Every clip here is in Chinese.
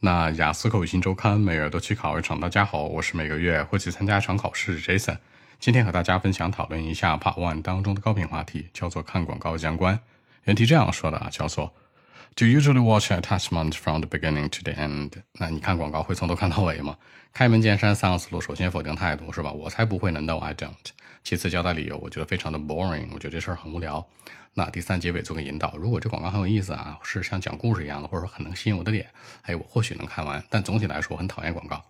那雅思口语新周刊每月都去考一场。大家好，我是每个月会去参加一场考试的 Jason。今天和大家分享讨论一下 Part One 当中的高频话题，叫做看广告相关。原题这样说的啊，叫做 Do usually watch attachment from the beginning to the end？那你看广告会从头看到尾吗？开门见山三个思路，首先否定态度是吧？我才不会呢，No I don't。其次交代理由，我觉得非常的 boring，我觉得这事儿很无聊。那第三结尾做个引导，如果这广告很有意思啊，是像讲故事一样的，或者说很能吸引我的点，哎，我或许能看完。但总体来说，我很讨厌广告。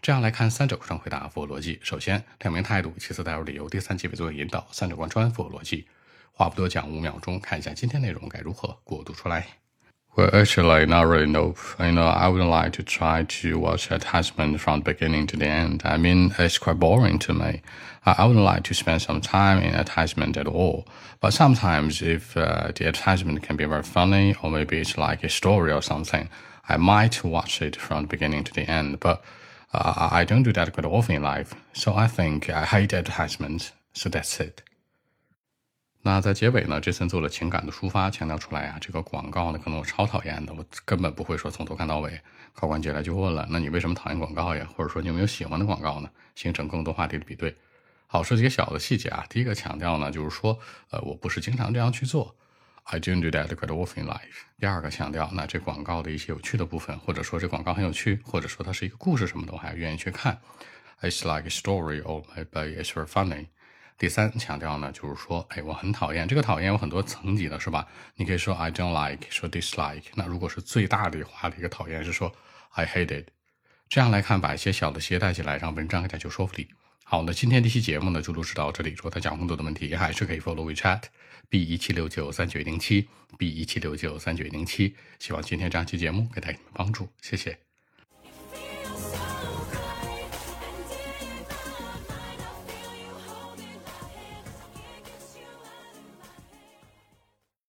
这样来看，三者上回答符合逻辑。首先表明态度，其次带入理由，第三结尾做个引导，三者贯穿符合逻辑。话不多讲，五秒钟看一下今天内容该如何过渡出来。Well, actually, not really. No, you know, I would like to try to watch attachment from the beginning to the end. I mean, it's quite boring to me. I, wouldn't like to spend some time in attachment at all. But sometimes, if uh, the attachment can be very funny, or maybe it's like a story or something, I might watch it from the beginning to the end. But uh, I don't do that quite often in life. So I think I hate attachments. So that's it. 那在结尾呢，这森做了情感的抒发，强调出来啊，这个广告呢，可能我超讨厌的，我根本不会说从头看到尾。考官接下来就问了，那你为什么讨厌广告呀？或者说你有没有喜欢的广告呢？形成更多话题的比对。好，说几个小的细节啊。第一个强调呢，就是说，呃，我不是经常这样去做，I don't do that quite often in life。第二个强调，那这广告的一些有趣的部分，或者说这广告很有趣，或者说它是一个故事什么的，我还愿意去看。It's like a story or maybe it's very funny。第三强调呢，就是说，哎，我很讨厌这个讨厌有很多层级的，是吧？你可以说 I don't like，说 dislike。那如果是最大的话的一个讨厌，是说 I hate it。这样来看，把一些小的携带起来，让文章更加有说服力。好，那今天这期节目呢，就录制到这里。如果大家有更多的问题，还是可以 follow WeChat B 一七六九三九零七 B 一七六九三九零七。希望今天这样期节目给大家帮助，谢谢。